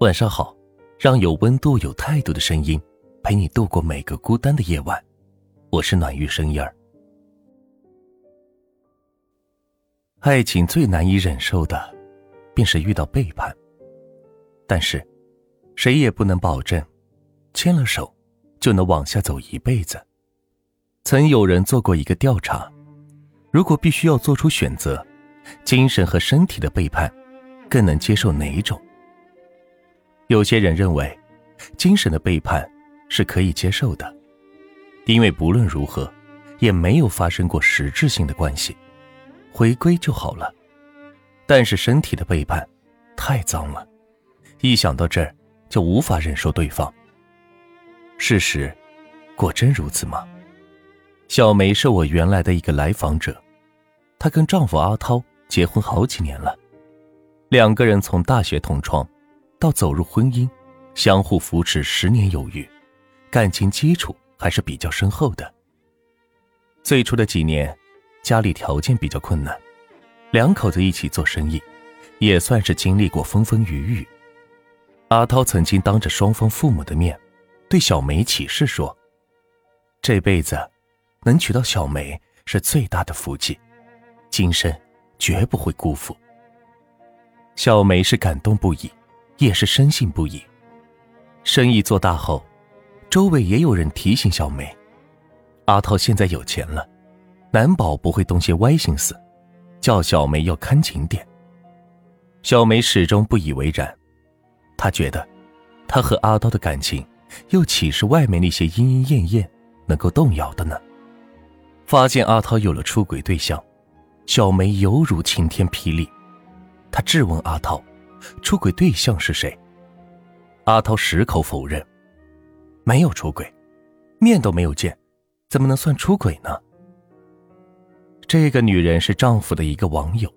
晚上好，让有温度、有态度的声音陪你度过每个孤单的夜晚。我是暖玉声音儿。爱情最难以忍受的，便是遇到背叛。但是，谁也不能保证，牵了手就能往下走一辈子。曾有人做过一个调查，如果必须要做出选择，精神和身体的背叛，更能接受哪一种？有些人认为，精神的背叛是可以接受的，因为不论如何，也没有发生过实质性的关系，回归就好了。但是身体的背叛，太脏了，一想到这儿就无法忍受对方。事实，果真如此吗？小梅是我原来的一个来访者，她跟丈夫阿涛结婚好几年了，两个人从大学同窗。到走入婚姻，相互扶持十年有余，感情基础还是比较深厚的。最初的几年，家里条件比较困难，两口子一起做生意，也算是经历过风风雨雨。阿涛曾经当着双方父母的面，对小梅起誓说：“这辈子能娶到小梅是最大的福气，今生绝不会辜负。”小梅是感动不已。也是深信不疑。生意做大后，周围也有人提醒小梅：“阿涛现在有钱了，难保不会动些歪心思，叫小梅要看紧点。”小梅始终不以为然，她觉得，她和阿涛的感情，又岂是外面那些莺莺燕燕能够动摇的呢？发现阿涛有了出轨对象，小梅犹如晴天霹雳，她质问阿涛。出轨对象是谁？阿涛矢口否认，没有出轨，面都没有见，怎么能算出轨呢？这个女人是丈夫的一个网友，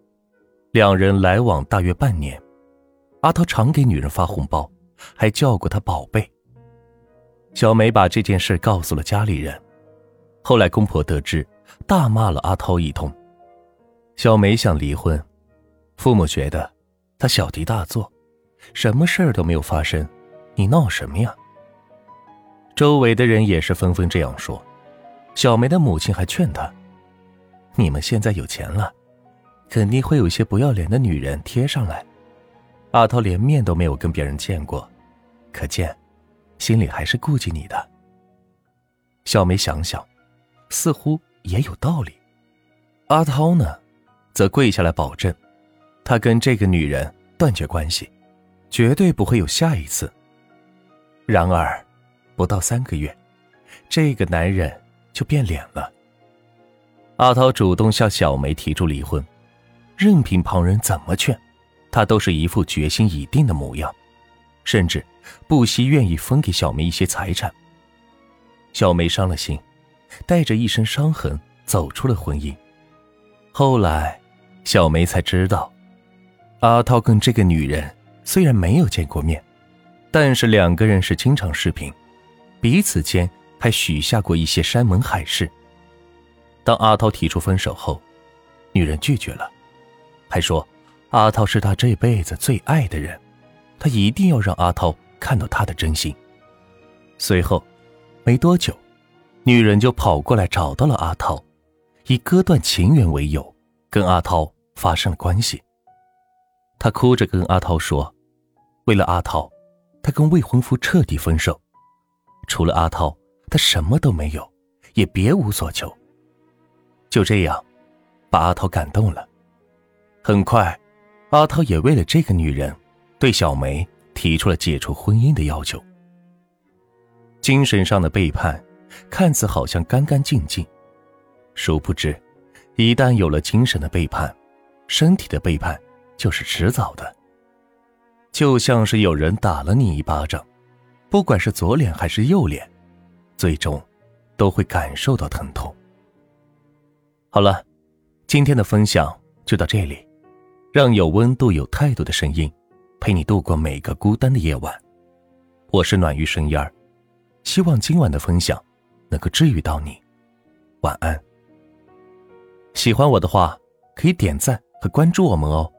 两人来往大约半年，阿涛常给女人发红包，还叫过她宝贝。小梅把这件事告诉了家里人，后来公婆得知，大骂了阿涛一通。小梅想离婚，父母觉得。他小题大做，什么事儿都没有发生，你闹什么呀？周围的人也是纷纷这样说。小梅的母亲还劝他：“你们现在有钱了，肯定会有些不要脸的女人贴上来。阿涛连面都没有跟别人见过，可见心里还是顾忌你的。”小梅想想，似乎也有道理。阿涛呢，则跪下来保证。他跟这个女人断绝关系，绝对不会有下一次。然而，不到三个月，这个男人就变脸了。阿涛主动向小梅提出离婚，任凭旁人怎么劝，他都是一副决心已定的模样，甚至不惜愿意分给小梅一些财产。小梅伤了心，带着一身伤痕走出了婚姻。后来，小梅才知道。阿涛跟这个女人虽然没有见过面，但是两个人是经常视频，彼此间还许下过一些山盟海誓。当阿涛提出分手后，女人拒绝了，还说阿涛是她这辈子最爱的人，她一定要让阿涛看到她的真心。随后，没多久，女人就跑过来找到了阿涛，以割断情缘为由，跟阿涛发生了关系。她哭着跟阿涛说：“为了阿涛，她跟未婚夫彻底分手。除了阿涛，她什么都没有，也别无所求。”就这样，把阿涛感动了。很快，阿涛也为了这个女人，对小梅提出了解除婚姻的要求。精神上的背叛，看似好像干干净净，殊不知，一旦有了精神的背叛，身体的背叛。就是迟早的，就像是有人打了你一巴掌，不管是左脸还是右脸，最终都会感受到疼痛。好了，今天的分享就到这里，让有温度、有态度的声音陪你度过每个孤单的夜晚。我是暖玉声音儿，希望今晚的分享能够治愈到你。晚安。喜欢我的话，可以点赞和关注我们哦。